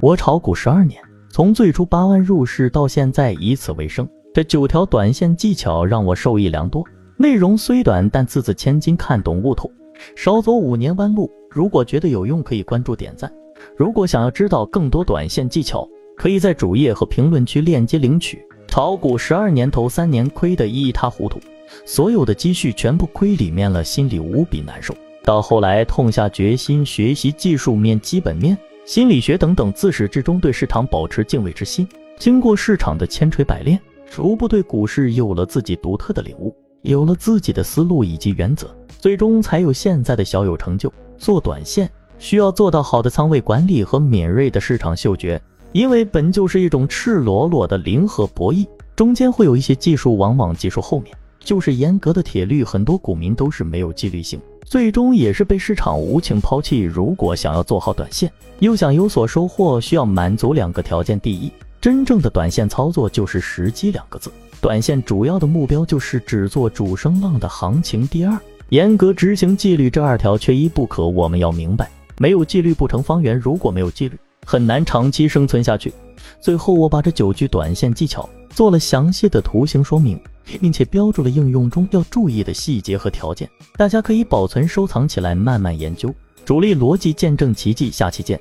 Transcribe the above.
我炒股十二年，从最初八万入市到现在以此为生，这九条短线技巧让我受益良多。内容虽短，但字字千金，看懂悟透。少走五年弯路。如果觉得有用，可以关注点赞。如果想要知道更多短线技巧，可以在主页和评论区链接领取。炒股十二年，头三年亏得一塌糊涂，所有的积蓄全部亏里面了，心里无比难受。到后来痛下决心学习技术面、基本面。心理学等等，自始至终对市场保持敬畏之心。经过市场的千锤百炼，逐步对股市有了自己独特的领悟，有了自己的思路以及原则，最终才有现在的小有成就。做短线需要做到好的仓位管理和敏锐的市场嗅觉，因为本就是一种赤裸裸的零和博弈，中间会有一些技术，往往技术后面就是严格的铁律。很多股民都是没有纪律性。最终也是被市场无情抛弃。如果想要做好短线，又想有所收获，需要满足两个条件：第一，真正的短线操作就是时机两个字，短线主要的目标就是只做主升浪的行情；第二，严格执行纪律，这二条缺一不可。我们要明白，没有纪律不成方圆，如果没有纪律，很难长期生存下去。最后，我把这九句短线技巧做了详细的图形说明。并且标注了应用中要注意的细节和条件，大家可以保存收藏起来，慢慢研究。主力逻辑见证奇迹，下期见。